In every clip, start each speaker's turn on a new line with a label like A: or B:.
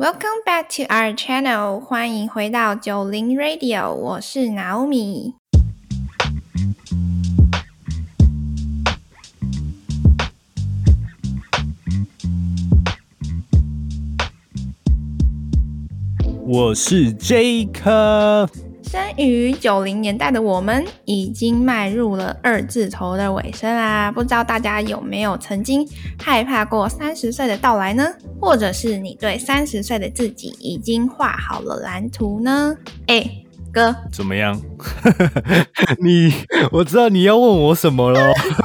A: Welcome back to our channel，欢迎回到九零 Radio，我是 Naomi。
B: 我是 Jacob。
A: 生于九零年代的我们，已经迈入了二字头的尾声啦。不知道大家有没有曾经害怕过三十岁的到来呢？或者是你对三十岁的自己已经画好了蓝图呢？哎。哥，
B: 怎么样？你我知道你要问我什么了。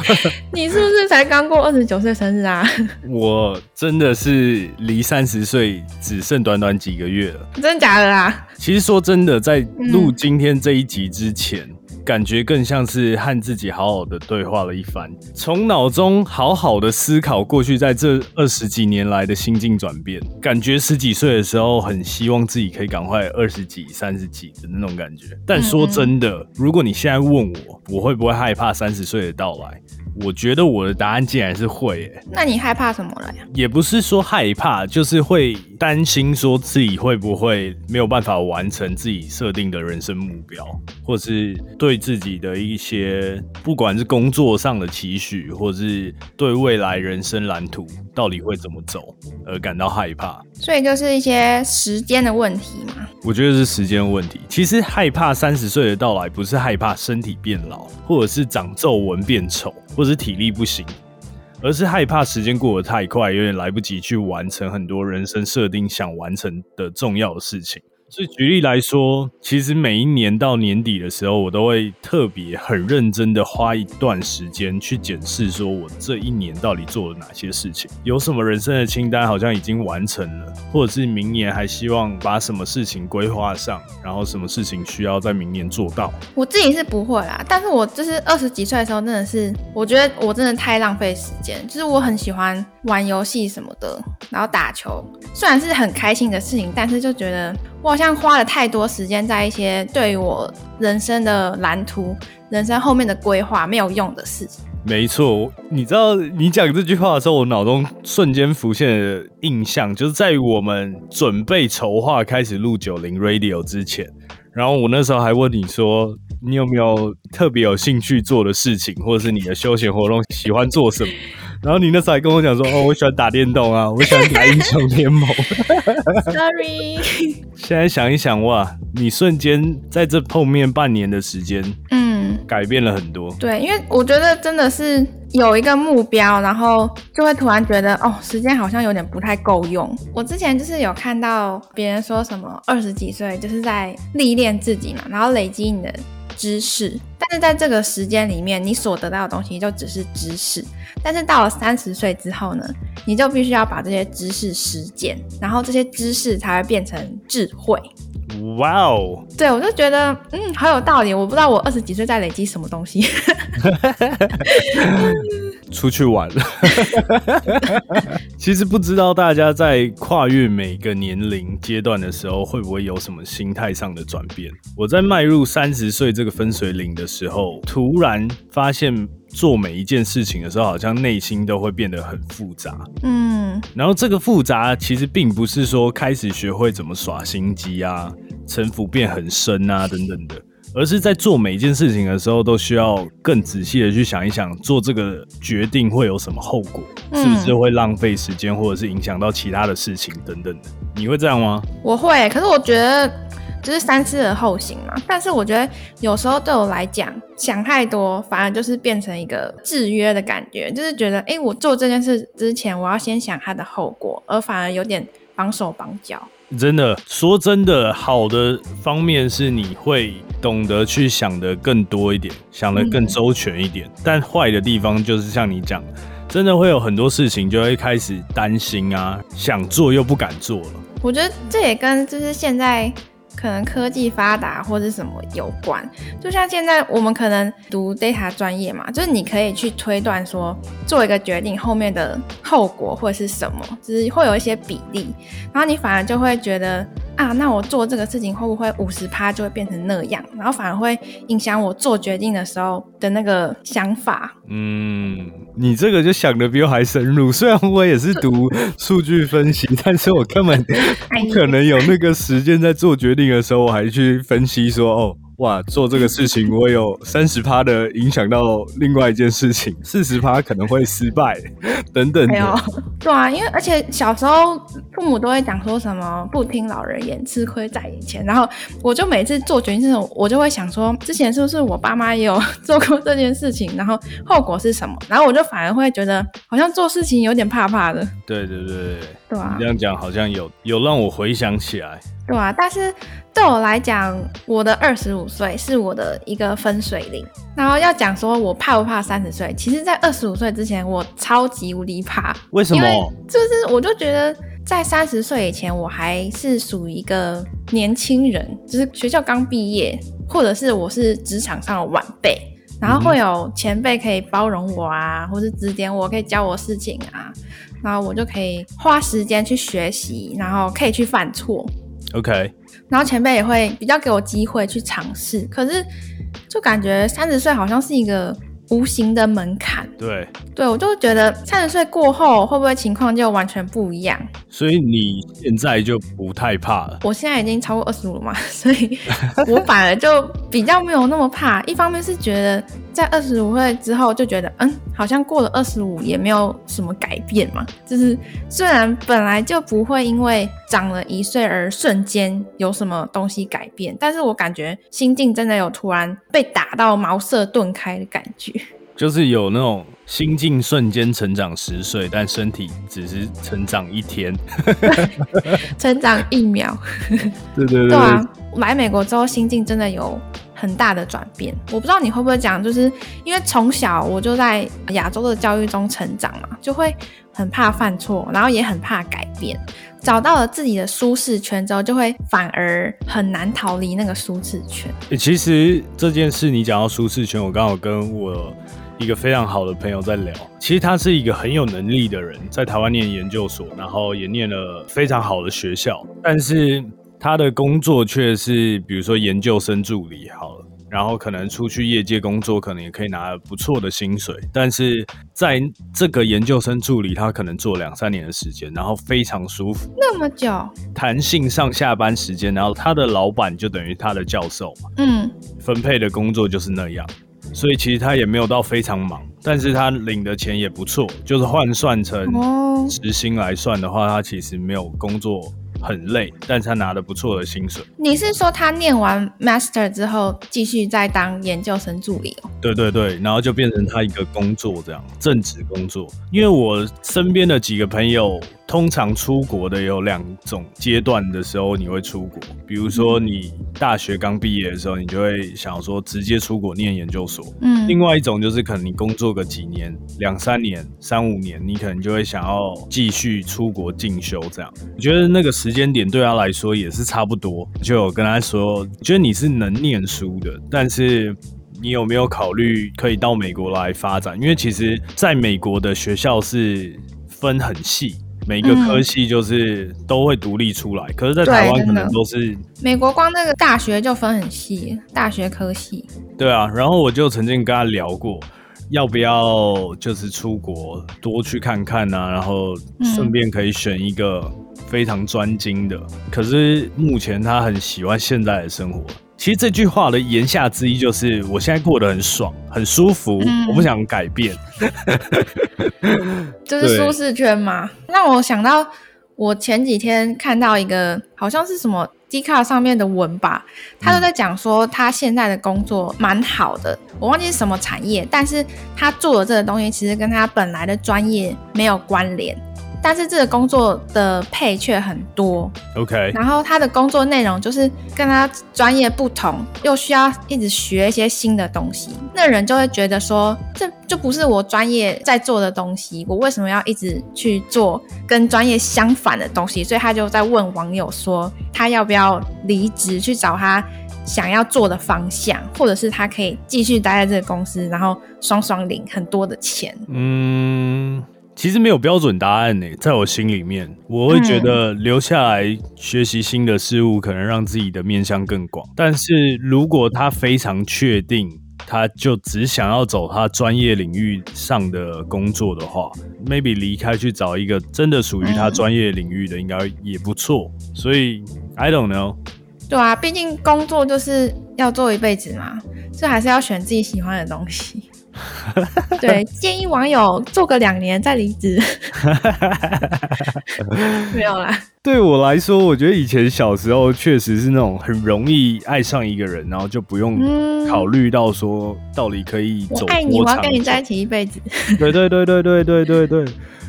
A: 你是不是才刚过二十九岁生日啊？
B: 我真的是离三十岁只剩短短几个月了。
A: 真的假的啦？
B: 其实说真的，在录今天这一集之前。感觉更像是和自己好好的对话了一番，从脑中好好的思考过去在这二十几年来的心境转变。感觉十几岁的时候，很希望自己可以赶快二十几、三十几的那种感觉。但说真的，如果你现在问我，我会不会害怕三十岁的到来？我觉得我的答案竟然是会，哎，
A: 那你害怕什么了呀？
B: 也不是说害怕，就是会担心说自己会不会没有办法完成自己设定的人生目标，或是对自己的一些不管是工作上的期许，或是对未来人生蓝图到底会怎么走而感到害怕。
A: 所以就是一些时间的问题嘛。
B: 我觉得是时间问题。其实害怕三十岁的到来，不是害怕身体变老，或者是长皱纹变丑，或者是体力不行，而是害怕时间过得太快，有点来不及去完成很多人生设定想完成的重要的事情。所以举例来说，其实每一年到年底的时候，我都会特别很认真的花一段时间去检视，说我这一年到底做了哪些事情，有什么人生的清单好像已经完成了，或者是明年还希望把什么事情规划上，然后什么事情需要在明年做到。
A: 我自己是不会啦，但是我就是二十几岁的时候，真的是我觉得我真的太浪费时间，就是我很喜欢玩游戏什么的，然后打球，虽然是很开心的事情，但是就觉得。我好像花了太多时间在一些对于我人生的蓝图、人生后面的规划没有用的事情。
B: 没错，你知道你讲这句话的时候，我脑中瞬间浮现的印象，就是在我们准备筹划开始录九零 Radio 之前，然后我那时候还问你说，你有没有特别有兴趣做的事情，或者是你的休闲活动喜欢做什么？然后你那时候还跟我讲说，哦，我喜欢打电动啊，我喜欢打英雄联盟。
A: Sorry。
B: 现在想一想，哇，你瞬间在这碰面半年的时间，嗯，改变了很多。
A: 对，因为我觉得真的是有一个目标，然后就会突然觉得，哦，时间好像有点不太够用。我之前就是有看到别人说什么，二十几岁就是在历练自己嘛，然后累积你的。知识，但是在这个时间里面，你所得到的东西就只是知识。但是到了三十岁之后呢，你就必须要把这些知识实践，然后这些知识才会变成智慧。
B: 哇哦！
A: 对我就觉得，嗯，好有道理。我不知道我二十几岁在累积什么东西。
B: 出去玩了。其实不知道大家在跨越每个年龄阶段的时候，会不会有什么心态上的转变？我在迈入三十岁这个分水岭的时候，突然发现做每一件事情的时候，好像内心都会变得很复杂。嗯，然后这个复杂其实并不是说开始学会怎么耍心机啊，城府变很深啊等等的。而是在做每一件事情的时候，都需要更仔细的去想一想，做这个决定会有什么后果，是不是会浪费时间，或者是影响到其他的事情等等的。你会这样吗？
A: 我会，可是我觉得就是三思而后行嘛。但是我觉得有时候对我来讲，想太多反而就是变成一个制约的感觉，就是觉得，哎，我做这件事之前，我要先想它的后果，而反而有点绑手绑脚。
B: 真的说真的，好的方面是你会懂得去想的更多一点，想的更周全一点。但坏的地方就是像你讲，真的会有很多事情就会开始担心啊，想做又不敢做了。
A: 我觉得这也跟就是现在。可能科技发达或者什么有关，就像现在我们可能读 data 专业嘛，就是你可以去推断说做一个决定后面的后果或者是什么，就是会有一些比例，然后你反而就会觉得啊，那我做这个事情会不会五十趴就会变成那样，然后反而会影响我做决定的时候的那个想法。
B: 嗯，你这个就想的比我还深入。虽然我也是读数据分析，但是我根本 不可能有那个时间在做决定的时候，我还去分析说哦。哇，做这个事情我有三十趴的影响到另外一件事情，四十趴可能会失败，等等。
A: 没有，对啊，因为而且小时候父母都会讲说什么不听老人言，吃亏在眼前。然后我就每次做决定这种，我就会想说，之前是不是我爸妈也有 做过这件事情，然后后果是什么？然后我就反而会觉得好像做事情有点怕怕的。
B: 对对对
A: 对啊，
B: 你这样讲好像有有让我回想起来。
A: 对啊，但是对我来讲，我的二十五岁是我的一个分水岭。然后要讲说我怕不怕三十岁，其实，在二十五岁之前，我超级无敌怕。
B: 为什么？
A: 就是我就觉得在三十岁以前，我还是属于一个年轻人，就是学校刚毕业，或者是我是职场上的晚辈，然后会有前辈可以包容我啊，或是指点我，可以教我事情啊，然后我就可以花时间去学习，然后可以去犯错。
B: OK，
A: 然后前辈也会比较给我机会去尝试，可是就感觉三十岁好像是一个无形的门槛。
B: 对，
A: 对我就觉得三十岁过后会不会情况就完全不一样？
B: 所以你现在就不太怕了。
A: 我现在已经超过二十五了嘛，所以我反而就比较没有那么怕。一方面是觉得在二十五岁之后就觉得，嗯，好像过了二十五也没有什么改变嘛。就是虽然本来就不会因为长了一岁而瞬间有什么东西改变，但是我感觉心境真的有突然被打到茅塞顿开的感觉。
B: 就是有那种心境瞬间成长十岁，但身体只是成长一天，
A: 成长一秒。
B: 对对对。
A: 对啊，来美国之后心境真的有很大的转变。我不知道你会不会讲，就是因为从小我就在亚洲的教育中成长嘛，就会很怕犯错，然后也很怕改变。找到了自己的舒适圈之后，就会反而很难逃离那个舒适圈。
B: 其实这件事你讲到舒适圈，我刚好跟我。一个非常好的朋友在聊，其实他是一个很有能力的人，在台湾念研究所，然后也念了非常好的学校，但是他的工作却是，比如说研究生助理好了，然后可能出去业界工作，可能也可以拿不错的薪水，但是在这个研究生助理，他可能做两三年的时间，然后非常舒服，
A: 那么久，
B: 弹性上下班时间，然后他的老板就等于他的教授嘛，嗯，分配的工作就是那样。所以其实他也没有到非常忙，但是他领的钱也不错，就是换算成时薪来算的话，他其实没有工作。很累，但是他拿的不错的薪水。
A: 你是说他念完 master 之后继续再当研究生助理哦？
B: 对对对，然后就变成他一个工作这样，正职工作。因为我身边的几个朋友，通常出国的有两种阶段的时候你会出国，比如说你大学刚毕业的时候，你就会想说直接出国念研究所。嗯。另外一种就是可能你工作个几年，两三年、三五年，你可能就会想要继续出国进修这样。我觉得那个时。时间点对他来说也是差不多，就有跟他说，觉得你是能念书的，但是你有没有考虑可以到美国来发展？因为其实在美国的学校是分很细，每个科系就是都会独立出来，可是，在台湾可能都是
A: 美国光那个大学就分很细，大学科系。
B: 对啊，然后我就曾经跟他聊过，要不要就是出国多去看看啊，然后顺便可以选一个。非常专精的，可是目前他很喜欢现在的生活。其实这句话的言下之意就是，我现在过得很爽，很舒服，我不想改变。
A: 就是舒适圈嘛。让我想到，我前几天看到一个好像是什么 D 卡上面的文吧，他都在讲说他现在的工作蛮好的，我忘记是什么产业，但是他做的这个东西其实跟他本来的专业没有关联。但是这个工作的配却很多
B: ，OK。
A: 然后他的工作内容就是跟他专业不同，又需要一直学一些新的东西。那人就会觉得说，这就不是我专业在做的东西，我为什么要一直去做跟专业相反的东西？所以他就在问网友说，他要不要离职去找他想要做的方向，或者是他可以继续待在这个公司，然后双双领很多的钱。嗯。
B: 其实没有标准答案呢，在我心里面，我会觉得留下来学习新的事物，可能让自己的面向更广。但是如果他非常确定，他就只想要走他专业领域上的工作的话，maybe 离开去找一个真的属于他专业领域的，应该也不错。所以 I don't know。
A: 对啊，毕竟工作就是要做一辈子嘛，这还是要选自己喜欢的东西。对，建议网友做个两年再离职。没有啦。
B: 对我来说，我觉得以前小时候确实是那种很容易爱上一个人，然后就不用考虑到说到底可以走
A: 爱你，我要跟你在一起一辈子。
B: 对对对对对对对对。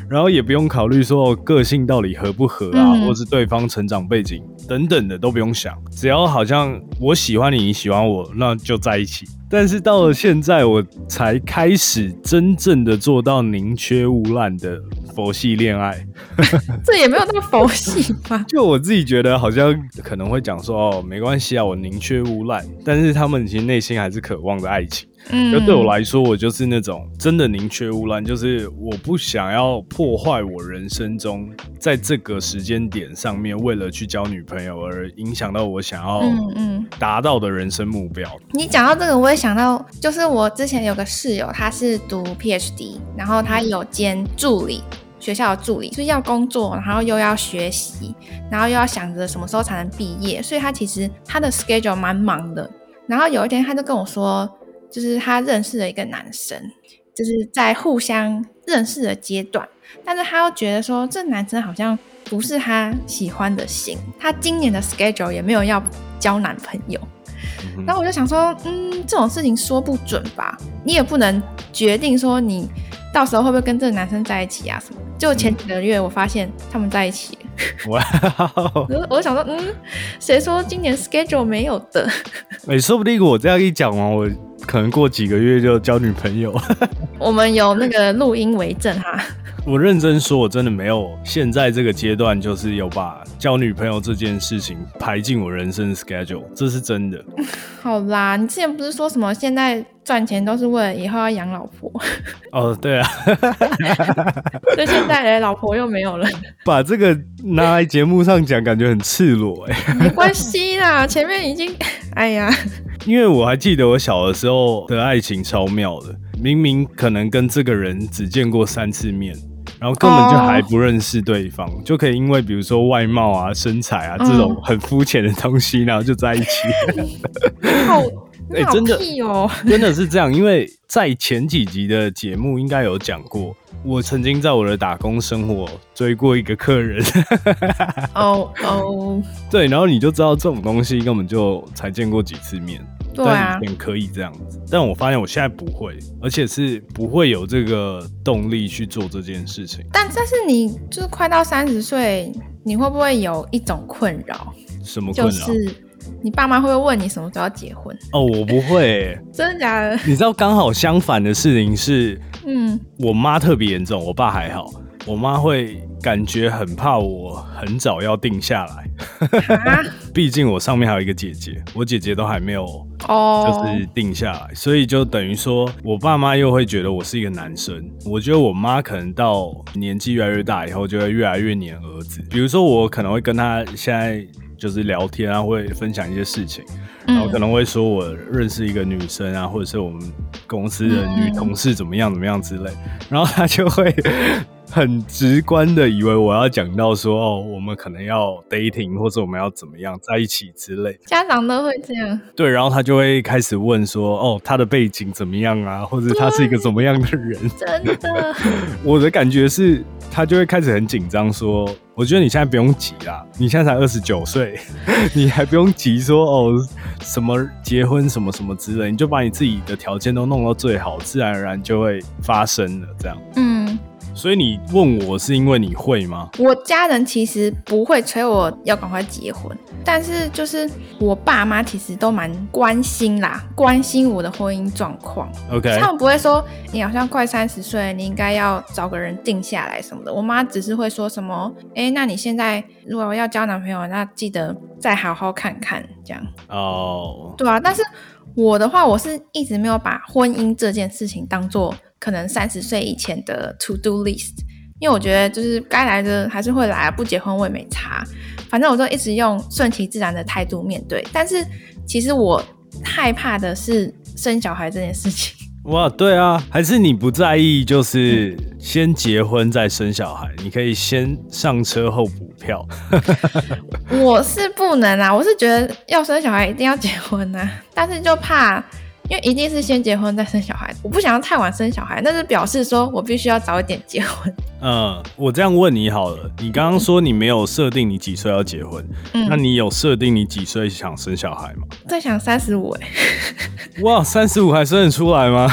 B: 然后也不用考虑说个性到底合不合啊，或是对方成长背景等等的都不用想，只要好像我喜欢你，你喜欢我，那就在一起。但是到了现在，我才开始真正的做到宁缺毋滥的佛系恋爱。
A: 这也没有那么佛系吧？
B: 就我自己觉得，好像可能会讲说哦，没关系啊，我宁缺毋滥。但是他们其实内心还是渴望着爱情。嗯，就对我来说，我就是那种真的宁缺毋滥，就是我不想要破坏我人生中在这个时间点上面，为了去交女朋友而影响到我想要嗯嗯达到的人生目标。
A: 你讲到这个，我也想到，就是我之前有个室友，他是读 PhD，然后他有兼助理，学校的助理，所以要工作，然后又要学习，然后又要想着什么时候才能毕业，所以他其实他的 schedule 蛮忙的。然后有一天，他就跟我说。就是她认识了一个男生，就是在互相认识的阶段，但是她又觉得说这男生好像不是她喜欢的型，他今年的 schedule 也没有要交男朋友。然后我就想说，嗯，这种事情说不准吧，你也不能决定说你到时候会不会跟这个男生在一起啊什么。就前几个月我发现他们在一起，哇！我我想说，嗯，谁说今年 schedule 没有的？
B: 哎，说不定我这样一讲完，我。可能过几个月就交女朋友，
A: 我们有那个录音为证哈。
B: 我认真说，我真的没有现在这个阶段，就是有把交女朋友这件事情排进我人生 schedule，这是真的。
A: 好啦，你之前不是说什么现在赚钱都是为了以后要养老婆？
B: 哦，对啊。
A: 所以现在老婆又没有了。
B: 把这个拿来节目上讲，感觉很赤裸哎。
A: 没关系啦，前面已经，哎呀。
B: 因为我还记得我小的时候的爱情超妙的，明明可能跟这个人只见过三次面。然后根本就还不认识对方，就可以因为比如说外貌啊、身材啊这种很肤浅的东西，然后就在一起。
A: 好，哎，
B: 真的
A: 哦，
B: 真的是这样。因为在前几集的节目应该有讲过，我曾经在我的打工生活追过一个客人。哦哦，对，然后你就知道这种东西根本就才见过几次面。
A: 对啊，
B: 可以这样子，但我发现我现在不会，而且是不会有这个动力去做这件事情。
A: 但但是你就是快到三十岁，你会不会有一种困扰？
B: 什么困扰？
A: 就是你爸妈会不会问你什么时候要结婚？
B: 哦，我不会，
A: 真的假的？
B: 你知道刚好相反的事情是，嗯，我妈特别严重，我爸还好。我妈会感觉很怕我很早要定下来，毕竟我上面还有一个姐姐，我姐姐都还没有哦，就是定下来，所以就等于说我爸妈又会觉得我是一个男生。我觉得我妈可能到年纪越来越大以后，就会越来越黏儿子。比如说我可能会跟她现在就是聊天啊，会分享一些事情，然后可能会说我认识一个女生啊，或者是我们公司的女同事怎么样怎么样之类，然后她就会。很直观的以为我要讲到说哦，我们可能要 dating 或者我们要怎么样在一起之类，
A: 家长都会这样。
B: 对，然后他就会开始问说哦，他的背景怎么样啊，或者他是一个怎么样的人？
A: 真的，
B: 我的感觉是，他就会开始很紧张，说我觉得你现在不用急啦，你现在才二十九岁，你还不用急说哦什么结婚什么什么之类，你就把你自己的条件都弄到最好，自然而然就会发生了这样。嗯。所以你问我是因为你会吗？
A: 我家人其实不会催我要赶快结婚，但是就是我爸妈其实都蛮关心啦，关心我的婚姻状况。
B: OK，
A: 他们不会说你好像快三十岁，你应该要找个人定下来什么的。我妈只是会说什么，哎，那你现在如果要交男朋友，那记得再好好看看这样。哦，对啊，但是我的话，我是一直没有把婚姻这件事情当做。可能三十岁以前的 to do list，因为我觉得就是该来的还是会来，不结婚我也没差，反正我都一直用顺其自然的态度面对。但是其实我害怕的是生小孩这件事情。
B: 哇，对啊，还是你不在意，就是先结婚再生小孩，你可以先上车后补票。
A: 我是不能啊，我是觉得要生小孩一定要结婚啊，但是就怕。因为一定是先结婚再生小孩，我不想要太晚生小孩，那是表示说我必须要早一点结婚。
B: 嗯，我这样问你好了，你刚刚说你没有设定你几岁要结婚，那你有设定你几岁想生小孩吗？
A: 在想三十五哎，
B: 哇，三十五还生得出来吗？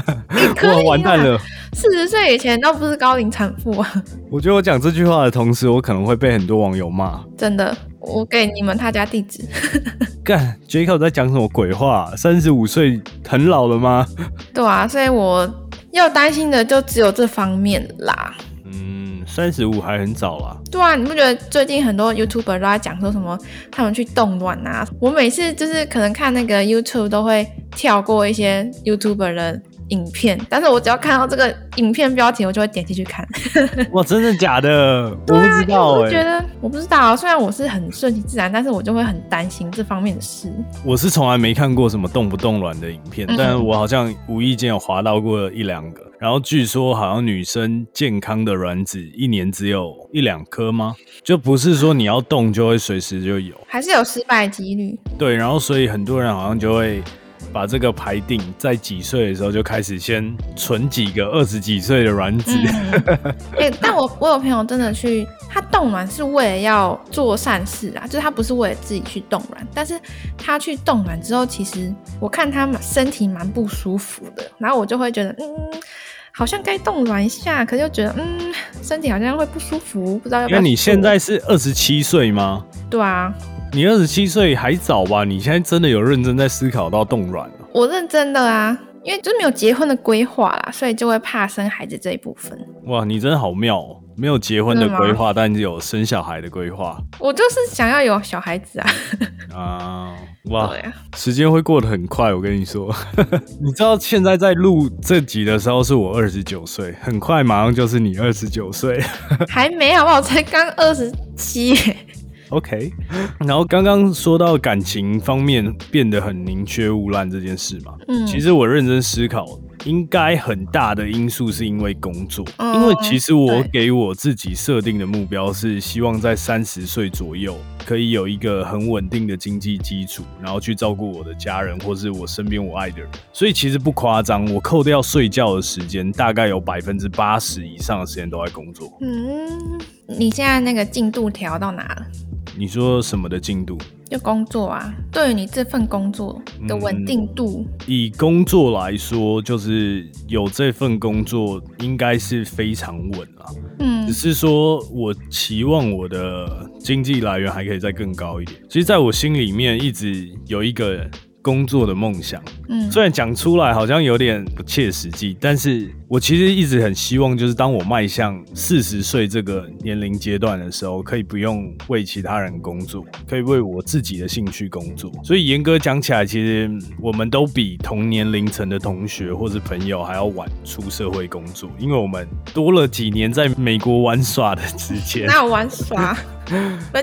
A: 哇，
B: 完蛋了，
A: 四十岁以前都不是高龄产妇啊。
B: 我觉得我讲这句话的同时，我可能会被很多网友骂。
A: 真的。我给你们他家地址。
B: 干，Jacob 在讲什么鬼话？三十五岁很老了吗？
A: 对啊，所以我要担心的就只有这方面啦。
B: 嗯，三十五还很早啦。
A: 对啊，你不觉得最近很多 YouTuber 都在讲说什么他们去动乱啊？我每次就是可能看那个 YouTube 都会跳过一些 YouTuber 的。影片，但是我只要看到这个影片标题，我就会点进去看。
B: 哇，真的假的？我不知道
A: 哎。我觉得我不知道，虽然我是很顺其自然，但是我就会很担心这方面的事。
B: 我是从来没看过什么动不动卵的影片，但我好像无意间有滑到过一两个。然后据说好像女生健康的卵子一年只有一两颗吗？就不是说你要动就会随时就有，
A: 还是有失败几率？
B: 对，然后所以很多人好像就会。把这个排定在几岁的时候就开始先存几个二十几岁的卵子。
A: 哎，但我我有朋友真的去，他冻卵是为了要做善事啊，就是他不是为了自己去冻卵，但是他去冻卵之后，其实我看他身体蛮不舒服的，然后我就会觉得，嗯，好像该冻卵一下，可是又觉得，嗯，身体好像会不舒服，不知道要不要。
B: 那你现在是二十七岁吗？
A: 对啊。
B: 你二十七岁还早吧？你现在真的有认真在思考到冻卵了？
A: 我认真的啊，因为就是没有结婚的规划啦，所以就会怕生孩子这一部分。
B: 哇，你真的好妙哦！没有结婚的规划，但有生小孩的规划。
A: 我就是想要有小孩子啊！
B: 啊，哇，时间会过得很快，我跟你说。你知道现在在录这集的时候是我二十九岁，很快马上就是你二十九岁。
A: 还没好不好？才刚二十七。
B: OK，然后刚刚说到感情方面变得很宁缺毋滥这件事嘛，嗯，其实我认真思考，应该很大的因素是因为工作，因为其实我给我自己设定的目标是希望在三十岁左右可以有一个很稳定的经济基础，然后去照顾我的家人或是我身边我爱的人，所以其实不夸张，我扣掉睡觉的时间，大概有百分之八十以上的时间都在工作。
A: 嗯，你现在那个进度调到哪了？
B: 你说什么的进度？
A: 就工作啊，对于你这份工作的稳定度。
B: 以工作来说，就是有这份工作应该是非常稳了。嗯，只是说我期望我的经济来源还可以再更高一点。其实，在我心里面一直有一个。工作的梦想，嗯，虽然讲出来好像有点不切实际，但是我其实一直很希望，就是当我迈向四十岁这个年龄阶段的时候，可以不用为其他人工作，可以为我自己的兴趣工作。所以严格讲起来，其实我们都比同年龄层的同学或是朋友还要晚出社会工作，因为我们多了几年在美国玩耍的时间。
A: 那玩耍，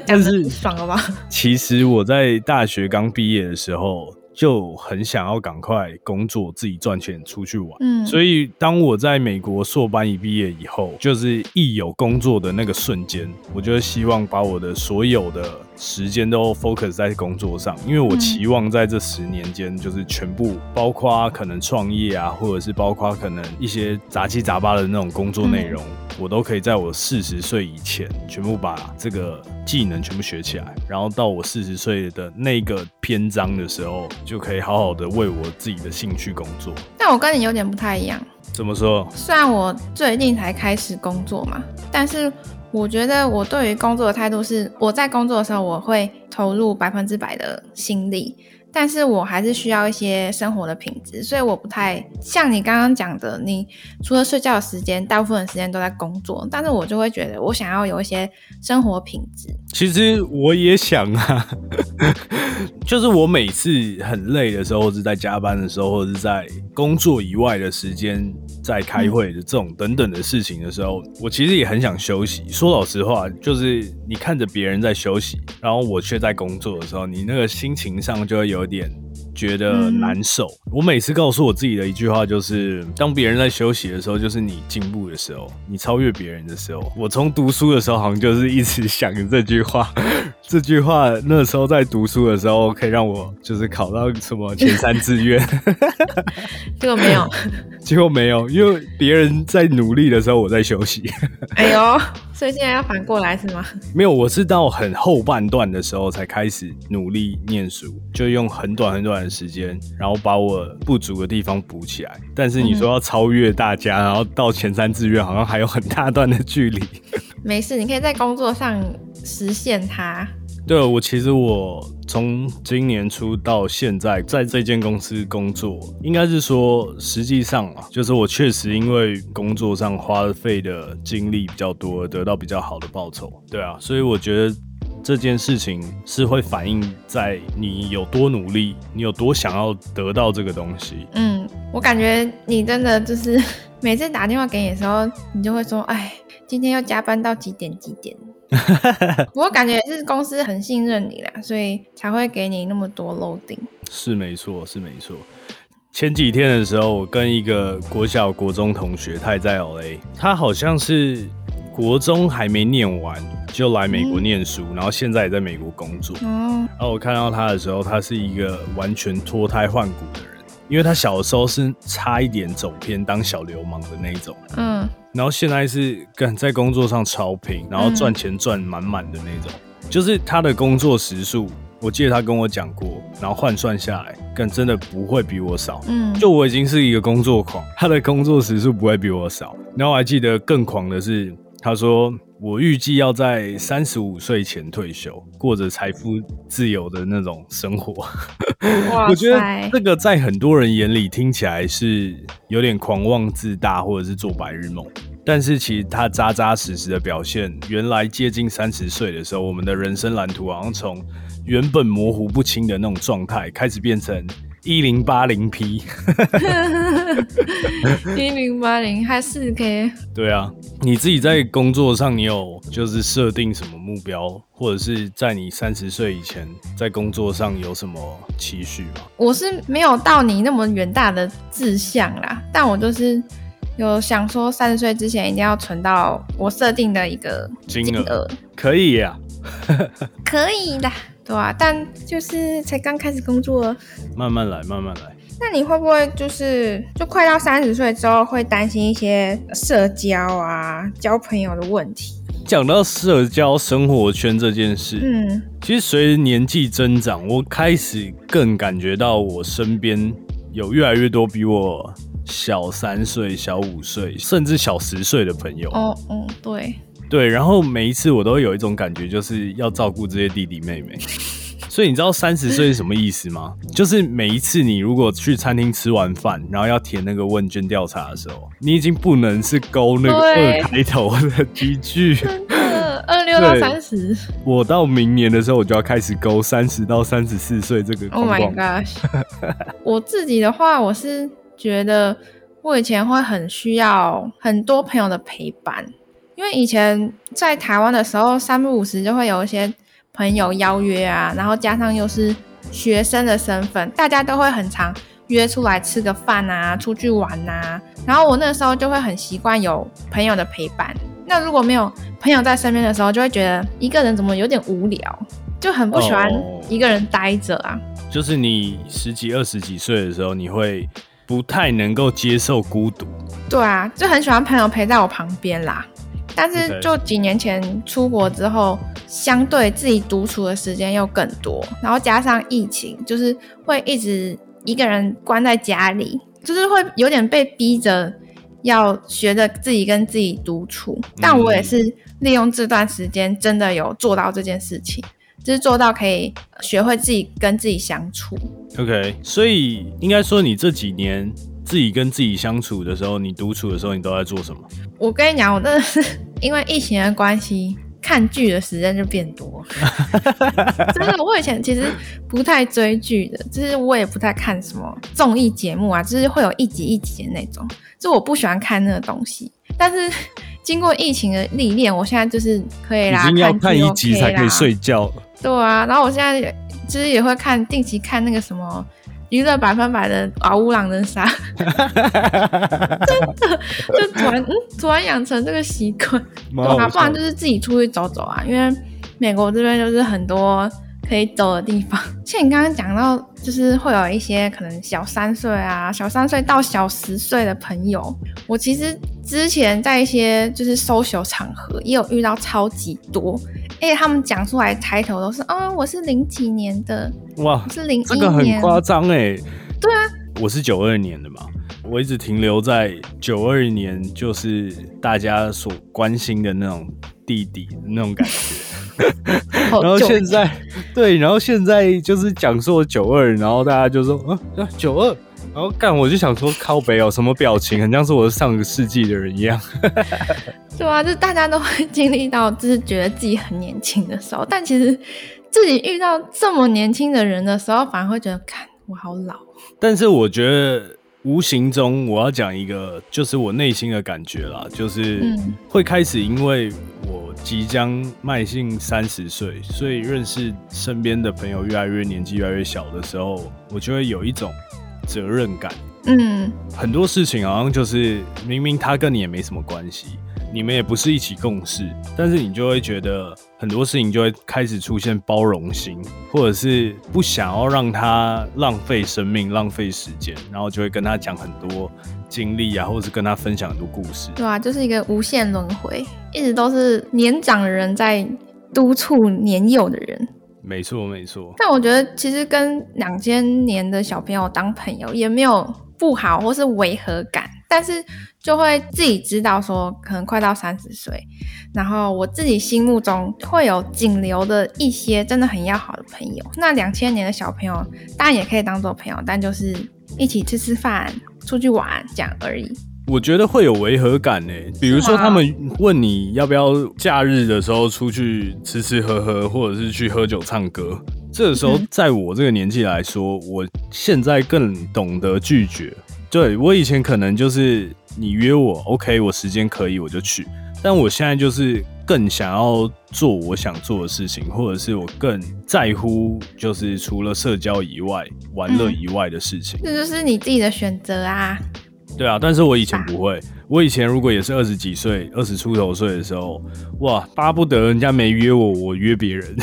A: 但是爽了吗？
B: 其实我在大学刚毕业的时候。就很想要赶快工作，自己赚钱出去玩。嗯，所以当我在美国硕班一毕业以后，就是一有工作的那个瞬间，我就希望把我的所有的时间都 focus 在工作上，因为我期望在这十年间，就是全部包括可能创业啊，或者是包括可能一些杂七杂八的那种工作内容。我都可以在我四十岁以前全部把这个技能全部学起来，然后到我四十岁的那个篇章的时候，就可以好好的为我自己的兴趣工作。
A: 但我跟你有点不太一样。
B: 怎么说？
A: 虽然我最近才开始工作嘛，但是我觉得我对于工作的态度是，我在工作的时候我会投入百分之百的心力。但是我还是需要一些生活的品质，所以我不太像你刚刚讲的，你除了睡觉的时间，大部分的时间都在工作。但是我就会觉得，我想要有一些生活品质。
B: 其实我也想啊，就是我每次很累的时候，或者在加班的时候，或者是在工作以外的时间。在开会的这种等等的事情的时候，我其实也很想休息。说老实话，就是你看着别人在休息，然后我却在工作的时候，你那个心情上就会有点。觉得难受。我每次告诉我自己的一句话就是：当别人在休息的时候，就是你进步的时候，你超越别人的时候。我从读书的时候，好像就是一直想着这句话。这句话那时候在读书的时候，可以让我就是考到什么前三志愿。
A: 结果没有，
B: 结果没有，因为别人在努力的时候，我在休息。
A: 哎呦，所以现在要反过来是吗？
B: 没有，我是到很后半段的时候才开始努力念书，就用很短很短的时间，然后把我不足的地方补起来。但是你说要超越大家，然后到前三志愿，好像还有很大段的距离。
A: 没事，你可以在工作上实现它。
B: 对，我其实我从今年初到现在在这间公司工作，应该是说实际上啊，就是我确实因为工作上花费的精力比较多，得到比较好的报酬。对啊，所以我觉得这件事情是会反映在你有多努力，你有多想要得到这个东西。
A: 嗯，我感觉你真的就是 每次打电话给你的时候，你就会说，哎。今天要加班到几点？几点？我感觉是公司很信任你啦，所以才会给你那么多 loading。
B: 是没错，是没错。前几天的时候，我跟一个国小、国中同学，他也在 LA，他好像是国中还没念完就来美国念书，然后现在也在美国工作。哦。然后我看到他的时候，他是一个完全脱胎换骨的人。因为他小的时候是差一点走偏当小流氓的那种，嗯，然后现在是跟在工作上超拼，然后赚钱赚满满的那种。就是他的工作时数，我记得他跟我讲过，然后换算下来，更真的不会比我少。嗯，就我已经是一个工作狂，他的工作时数不会比我少。然后我还记得更狂的是，他说。我预计要在三十五岁前退休，过着财富自由的那种生活。我觉得这个在很多人眼里听起来是有点狂妄自大，或者是做白日梦。但是其实他扎扎实实的表现，原来接近三十岁的时候，我们的人生蓝图好像从原本模糊不清的那种状态，开始变成。一零八零 P，
A: 一零八零还四 K。
B: 对啊，你自己在工作上，你有就是设定什么目标，或者是在你三十岁以前在工作上有什么期许吗？
A: 我是没有到你那么远大的志向啦，但我就是有想说，三十岁之前一定要存到我设定的一个金额，
B: 可以呀，
A: 可以的。对啊，但就是才刚开始工作，
B: 慢慢来，慢慢来。
A: 那你会不会就是就快到三十岁之后，会担心一些社交啊、交朋友的问题？
B: 讲到社交生活圈这件事，嗯，其实随着年纪增长，我开始更感觉到我身边有越来越多比我小三岁、小五岁，甚至小十岁的朋友。
A: 哦，嗯，对。
B: 对，然后每一次我都会有一种感觉，就是要照顾这些弟弟妹妹。所以你知道三十岁是什么意思吗？就是每一次你如果去餐厅吃完饭，然后要填那个问卷调查的时候，你已经不能是勾那个二开头的句句。
A: 二六到三十。
B: 我到明年的时候，我就要开始勾三十到三十四岁这个。
A: Oh my god！我自己的话，我是觉得我以前会很需要很多朋友的陪伴。因为以前在台湾的时候，三不五时就会有一些朋友邀约啊，然后加上又是学生的身份，大家都会很常约出来吃个饭啊，出去玩啊。然后我那时候就会很习惯有朋友的陪伴。那如果没有朋友在身边的时候，就会觉得一个人怎么有点无聊，就很不喜欢一个人待着啊。
B: 就是你十几、二十几岁的时候，你会不太能够接受孤独。
A: 对啊，就很喜欢朋友陪在我旁边啦。但是就几年前出国之后，相对自己独处的时间又更多，然后加上疫情，就是会一直一个人关在家里，就是会有点被逼着要学着自己跟自己独处。但我也是利用这段时间，真的有做到这件事情，就是做到可以学会自己跟自己相处。
B: OK，所以应该说你这几年。自己跟自己相处的时候，你独处的时候，你都在做什么？
A: 我跟你讲，我真的是因为疫情的关系，看剧的时间就变多。真的，我以前其实不太追剧的，就是我也不太看什么综艺节目啊，就是会有一集一集的那种，就我不喜欢看那个东西。但是经过疫情的历练，我现在就是可以啦，
B: 已经要看一集才可以
A: 以。
B: 睡觉了。
A: 对啊，然后我现在就是也会看，定期看那个什么娱乐百分百的《嗷呜狼人杀》，真的就突然嗯，突然养成这个习惯，对啊，不然就是自己出去走走啊，因为美国这边就是很多可以走的地方。像你刚刚讲到，就是会有一些可能小三岁啊，小三岁到小十岁的朋友，我其实之前在一些就是 social 场合也有遇到超级多，而且他们讲出来抬头都是，哦，我是零几年的，
B: 哇
A: 我，是零
B: 这个很
A: 一年，
B: 夸张哎。
A: 对啊，
B: 我是九二年的嘛，我一直停留在九二年，就是大家所关心的那种弟弟那种感觉。然后
A: 久
B: 现在对，然后现在就是讲说九二，然后大家就说啊九二，然后干我就想说靠北哦，什么表情，很像是我是上个世纪的人一样。
A: 对啊，就大家都会经历到，就是觉得自己很年轻的时候，但其实自己遇到这么年轻的人的时候，反而会觉得，看我好老。
B: 但是我觉得无形中我要讲一个，就是我内心的感觉啦，就是
A: 嗯
B: 会开始因为我即将迈进三十岁，所以认识身边的朋友越来越年纪越来越小的时候，我就会有一种责任感。
A: 嗯，
B: 很多事情好像就是明明他跟你也没什么关系，你们也不是一起共事，但是你就会觉得很多事情就会开始出现包容心，或者是不想要让他浪费生命、浪费时间，然后就会跟他讲很多经历啊，或者是跟他分享很多故事。
A: 对啊，就是一个无限轮回，一直都是年长的人在督促年幼的人。
B: 没错，没错。
A: 但我觉得其实跟两千年的小朋友当朋友也没有不好或是违和感，但是就会自己知道说，可能快到三十岁，然后我自己心目中会有仅留的一些真的很要好的朋友。那两千年的小朋友当然也可以当做朋友，但就是一起吃吃饭、出去玩这样而已。
B: 我觉得会有违和感呢，比如说他们问你要不要假日的时候出去吃吃喝喝，或者是去喝酒唱歌。这个时候，在我这个年纪来说，我现在更懂得拒绝。对我以前可能就是你约我，OK，我时间可以我就去，但我现在就是更想要做我想做的事情，或者是我更在乎，就是除了社交以外、玩乐以外的事情。
A: 这就是你自己的选择啊。
B: 对啊，但是我以前不会。我以前如果也是二十几岁、二十出头岁的时候，哇，巴不得人家没约我，我约别人。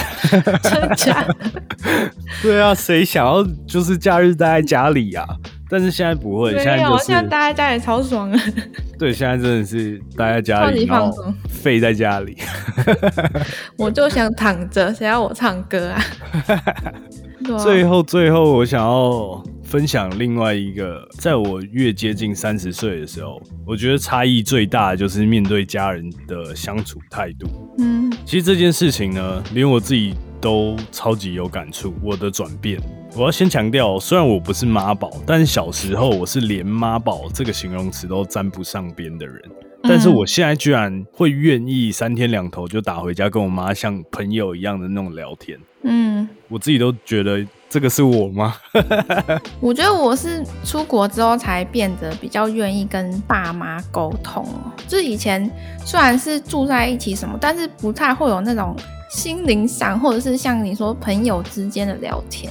A: 真假的？
B: 对啊，谁想要就是假日待在家里啊？但是现在不会，现在
A: 没有，
B: 就是
A: 现在待在家里超爽啊。
B: 对，现在真的是待在家里，
A: 超级放松
B: 废在家里。
A: 我就想躺着，谁要我唱歌啊？啊
B: 最后，最后，我想要分享另外一个，在我越接近三十岁的时候，我觉得差异最大的就是面对家人的相处态度。
A: 嗯
B: 其实这件事情呢，连我自己都超级有感触。我的转变，我要先强调，虽然我不是妈宝，但是小时候我是连妈宝这个形容词都沾不上边的人。但是我现在居然会愿意三天两头就打回家，跟我妈像朋友一样的那种聊天，
A: 嗯，
B: 我自己都觉得这个是我吗？
A: 我觉得我是出国之后才变得比较愿意跟爸妈沟通哦。就是以前虽然是住在一起什么，但是不太会有那种心灵上或者是像你说朋友之间的聊天。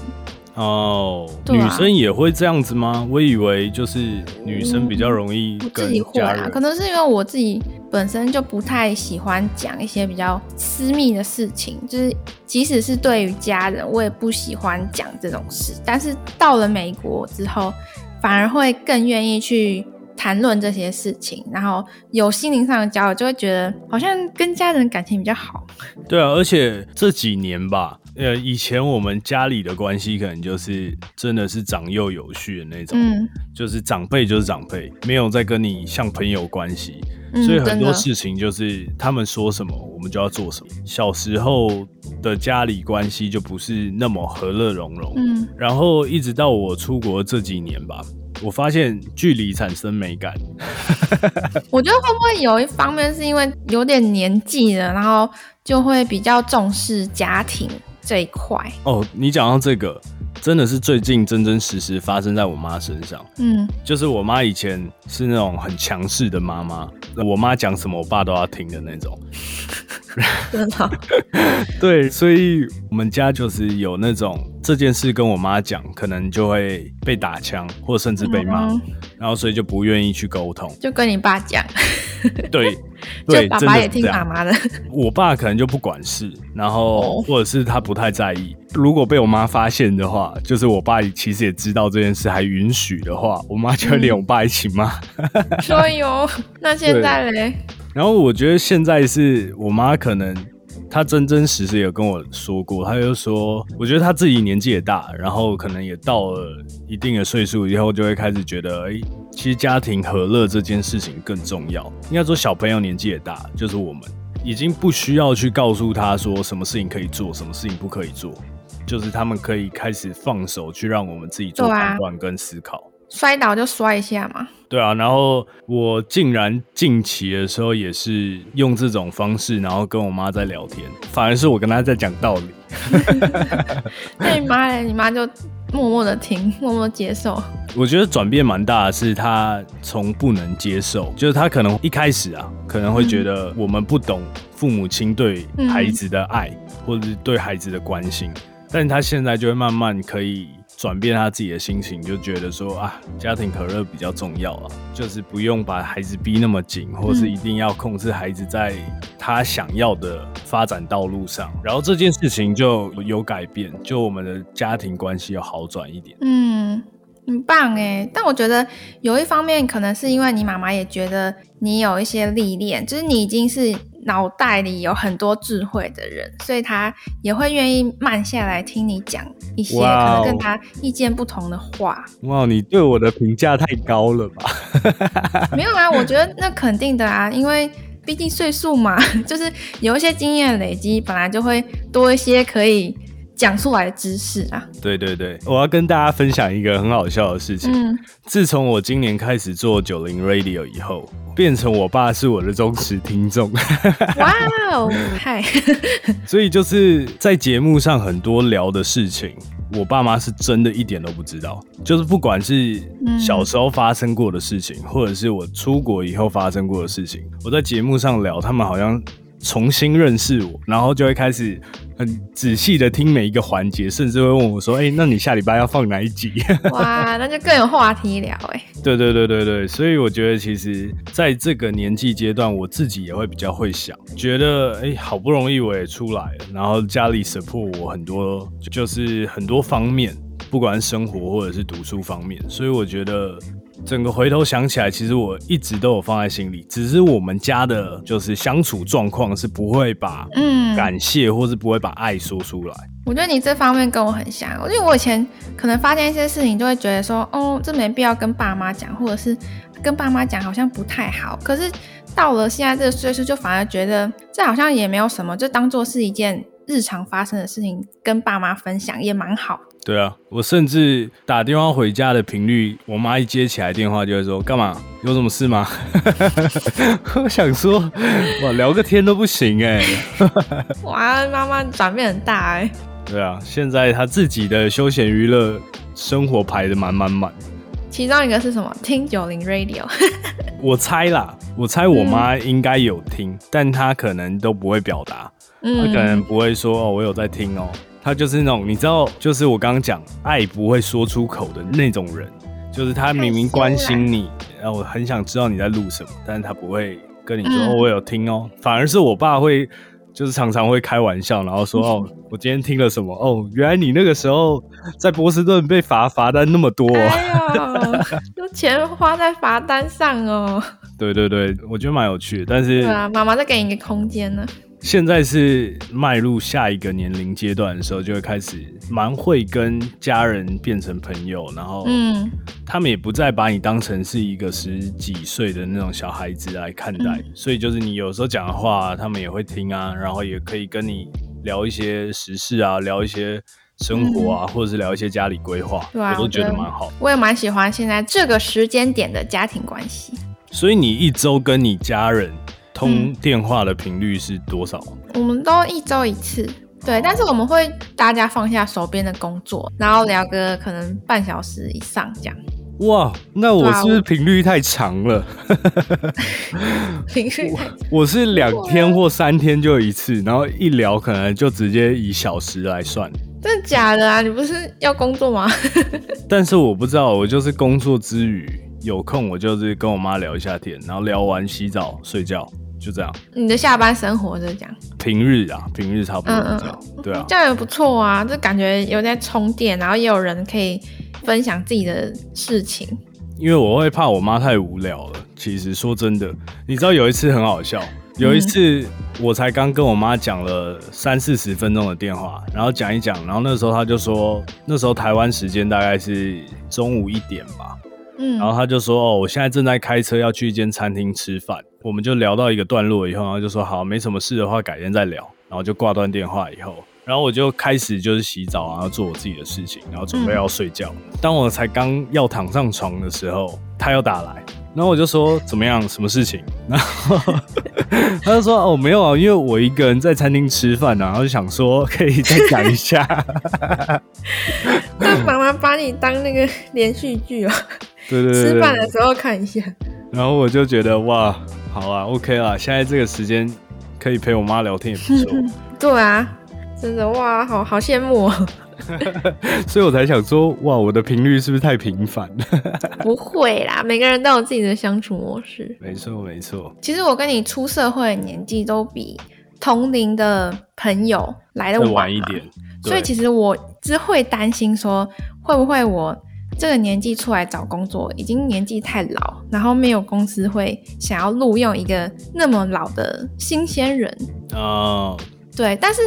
B: 哦，
A: 对啊
B: 女生也会这样子吗？我以为就是女生比较容易
A: 我
B: 跟
A: 自己会啊，可能是因为我自己本身就不太喜欢讲一些比较私密的事情，就是即使是对于家人，我也不喜欢讲这种事。但是到了美国之后，反而会更愿意去谈论这些事情，然后有心灵上的交流，就会觉得好像跟家人感情比较好。
B: 对啊，而且这几年吧，呃，以前我们家里的关系可能就是真的是长幼有序的那种，
A: 嗯，
B: 就是长辈就是长辈，没有在跟你像朋友关系，
A: 嗯
B: 所以很多事情就是他们说什么我们就要做什么。小时候的家里关系就不是那么和乐融融，
A: 嗯
B: 然后一直到我出国这几年吧，我发现距离产生美感。
A: 我觉得会不会有一方面是因为有点年纪了，然后就会比较重视家庭这一块？
B: 哦，你讲到这个。真的是最近真真实实发生在我妈身上。嗯，就是我妈以前是那种很强势的妈妈，我妈讲什么我爸都要听的那种。
A: 真的？
B: 对，所以我们家就是有那种这件事跟我妈讲，可能就会被打枪，或甚至被骂，然后所以就不愿意去沟通，
A: 就跟你爸讲。
B: 对。对，
A: 爸爸也听妈妈的。
B: 我爸可能就不管事，然后或者是他不太在意。如果被我妈发现的话，就是我爸其实也知道这件事，还允许的话，我妈就会连我爸一起骂。
A: 所以哦，那现在嘞？
B: 然后我觉得现在是我妈可能。他真真实实有跟我说过，他就说，我觉得他自己年纪也大，然后可能也到了一定的岁数以后，就会开始觉得，哎，其实家庭和乐这件事情更重要。应该说，小朋友年纪也大，就是我们已经不需要去告诉他说什么事情可以做，什么事情不可以做，就是他们可以开始放手去让我们自己做判断跟思考。
A: 摔倒就摔一下嘛。
B: 对啊，然后我竟然近期的时候也是用这种方式，然后跟我妈在聊天，反而是我跟她在讲道理。
A: 那你妈嘞？你妈就默默的听，默默接受。
B: 我觉得转变蛮大的是，她从不能接受，就是她可能一开始啊，可能会觉得我们不懂父母亲对孩子的爱，或者是对孩子的关心，但她现在就会慢慢可以。转变他自己的心情，就觉得说啊，家庭可乐比较重要啊，就是不用把孩子逼那么紧，或是一定要控制孩子在他想要的发展道路上。然后这件事情就有改变，就我们的家庭关系要好转一点。
A: 嗯，很棒哎。但我觉得有一方面可能是因为你妈妈也觉得你有一些历练，就是你已经是。脑袋里有很多智慧的人，所以她也会愿意慢下来听你讲一些可能跟她意见不同的话。
B: 哇，你对我的评价太高了吧？
A: 没有啊，我觉得那肯定的啊，因为毕竟岁数嘛，就是有一些经验累积，本来就会多一些可以。讲出来的知识啊，
B: 对对对，我要跟大家分享一个很好笑的事情。嗯，自从我今年开始做九零 Radio 以后，变成我爸是我的忠实听众。
A: 哇哦，嗨！
B: 所以就是在节目上很多聊的事情，我爸妈是真的一点都不知道。就是不管是小时候发生过的事情，或者是我出国以后发生过的事情，我在节目上聊，他们好像。重新认识我，然后就会开始很仔细的听每一个环节，甚至会问我说：“哎，那你下礼拜要放哪一集？”
A: 哇，那就更有话题聊哎。
B: 对对对对对，所以我觉得其实在这个年纪阶段，我自己也会比较会想，觉得哎，好不容易我也出来了，然后家里 support 我很多，就是很多方面，不管是生活或者是读书方面，所以我觉得。整个回头想起来，其实我一直都有放在心里，只是我们家的就是相处状况是不会把嗯感谢或是不会把爱说出来。
A: 我觉得你这方面跟我很像，因为我以前可能发现一些事情，就会觉得说，哦，这没必要跟爸妈讲，或者是跟爸妈讲好像不太好。可是到了现在这个岁数，就反而觉得这好像也没有什么，就当做是一件日常发生的事情，跟爸妈分享也蛮好。
B: 对啊，我甚至打电话回家的频率，我妈一接起来电话就会说：“干嘛？有什么事吗？” 我想说，哇，聊个天都不行哎！
A: 哇，妈妈转变很大哎。
B: 对啊，现在她自己的休闲娱乐生活排的满满满。
A: 其中一个是什么？听九零 Radio。
B: 我猜啦，我猜我妈应该有听，但她可能都不会表达，她可能不会说哦，我有在听哦。他就是那种你知道，就是我刚刚讲爱不会说出口的那种人，就是他明明关心你，然后我很想知道你在录什么，但是他不会跟你说哦我有听哦，反而是我爸会，就是常常会开玩笑，然后说 哦，我今天听了什么哦，原来你那个时候在波士顿被罚罚单那么多，哎
A: 呀，有钱花在罚单上哦。
B: 对对对，我觉得蛮有趣的，但是
A: 对啊，妈妈在给你一个空间呢。
B: 现在是迈入下一个年龄阶段的时候，就会开始蛮会跟家人变成朋友，然后，嗯，他们也不再把你当成是一个十几岁的那种小孩子来看待，所以就是你有时候讲的话，他们也会听啊，然后也可以跟你聊一些时事啊，聊一些生活啊，或者是聊一些家里规划，
A: 对啊
B: 我都觉得蛮好。
A: 我也蛮喜欢现在这个时间点的家庭关系。
B: 所以你一周跟你家人通
A: 嗯
B: 电话的频率是多少？
A: 我们都一周一次，对，但是我们会大家放下手边的工作，然后聊个可能半小时以上这样，
B: 哇，那我是不是频率太长了？
A: 频率太
B: 我是两天或三天就一次，然后一聊可能就直接以小时来算。
A: 真的假的啊？你不是要工作吗？
B: 但是我不知道，我就是工作之余有空，我就是跟我妈聊一下天，然后聊完洗澡睡觉，就这样。
A: 你的下班生活就是这样，
B: 平日啊，平日差不多
A: 嗯嗯
B: 这样。对啊，
A: 这样也不错啊，这感觉有在充电，然后也有人可以分享自己的事情。
B: 因为我会怕我妈太无聊了。其实说真的，你知道有一次很好笑，有一次我才刚跟我妈讲了三四十分钟的电话，然后讲一讲，然后那时候她就说，那时候台湾时间大概是中午一点吧，
A: 嗯，
B: 然后他就说，哦，我现在正在开车要去一间餐厅吃饭，我们就聊到一个段落以后，然后就说好，没什么事的话改天再聊，然后就挂断电话以后。然后我就开始就是洗澡，然后做我自己的事情，然后准备要睡觉。当我才刚要躺上床的时候，他又打来，然后我就说怎么样，什么事情？然 后他就说哦没有啊，因为我一个人在餐厅吃饭啊，然后就想说可以再讲一下。
A: 那妈妈把你当那个连续剧哦，
B: 对对对对
A: 吃饭的时候看一下。
B: 然后我就觉得哇，好啊，OK 啦，现在这个时间可以陪我妈聊天也不错，
A: 对啊，真的哇，好好羡慕哦。
B: 所以我才想说哇，我的频率是不是太频繁了？
A: 不会啦，每个人都有自己的相处模式。
B: 没错没错，
A: 其实我跟你出社会的年纪都比同龄的朋友来的晚
B: 晚一点，
A: 所以其实我只会担心说，会不会我这个年纪出来找工作，已经年纪太老，然后没有公司会想要录用一个那么老的新鲜人。
B: 啊、
A: 对，但是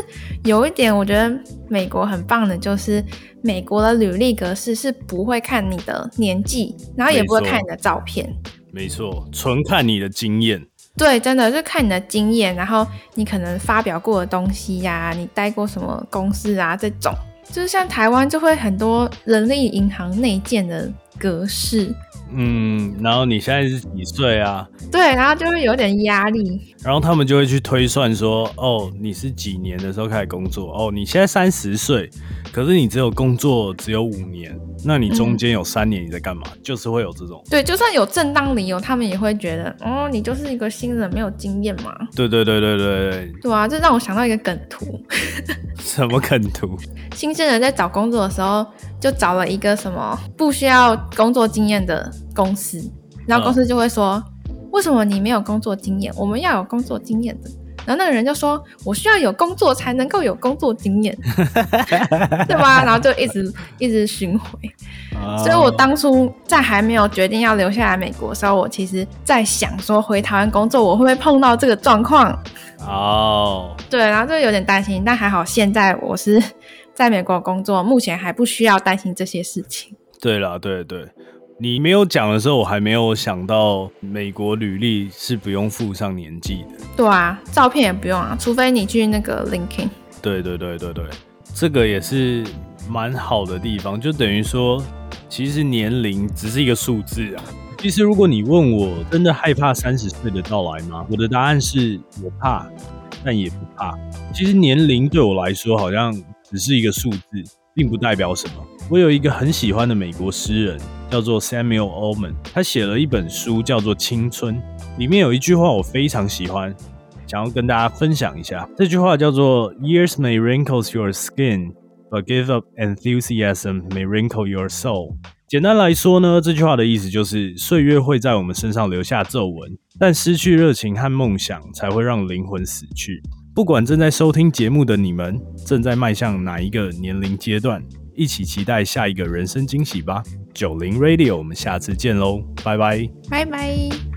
A: 有一点我觉得美国很棒的，就是美国的履历格式是不会看你的年纪，然后也不会看你的照片。
B: 没错，纯看你的经验。
A: 对，真的就看你的经验，然后你可能发表过的东西呀、你待过什么公司啊，这种，就是像台湾就会很多人力银行内建的格式，
B: 嗯，然后你现在是几岁啊？
A: 对，然后就会有点压力。
B: 然后他们就会去推算说，哦，你是几年的时候开始工作？哦，你现在三十岁，可是你只有工作只有五年，那你中间有三年你在干嘛？就是会有这种，
A: 对，就算有正当理由，他们也会觉得，哦，你就是一个新人，没有经验嘛。
B: 对对对对对对，
A: 对啊，这让我想到一个梗图，
B: 什么梗图？
A: 新鲜人在找工作的时候，就找了一个什么不需要工作经验的公司，然后公司就会说，为什么你没有工作经验？我们要有工作经验的。然后那个人就说：“我需要有工作才能够有工作经验，对吧？”然后就一直一直巡回。
B: 啊
A: 所以我当初在还没有决定要留下来美国的时候，我其实在想说回台湾工作我会不会碰到这个状况？
B: 哦，
A: 对，然后就有点担心，但还好现在我是在美国工作，目前还不需要担心这些事情。
B: 对了，对对，你没有讲的时候，我还没有想到美国履历是不用附上年纪的。
A: 对啊，照片也不用啊，除非你去那个 linking。
B: 对对对对对，这个也是蛮好的地方，就等于说，其实年龄只是一个数字啊。其实如果你问我真的害怕三十岁的到来吗？我的答案是我怕，但也不怕。其实年龄对我来说好像只是一个数字，并不代表什么。我有一个很喜欢的美国诗人，叫做 Samuel oman 他写了一本书叫做《青春》，里面有一句话我非常喜欢，想要跟大家分享一下。这句话叫做 “Years may wrinkle your skin, but give up enthusiasm may wrinkle your soul。”简单来说呢，这句话的意思就是岁月会在我们身上留下皱纹，但失去热情和梦想才会让灵魂死去。不管正在收听节目的你们正在迈向哪一个年龄阶段，一起期待下一个人生惊喜吧。九零 Radio，我们下次见喽，拜拜。
A: 拜拜。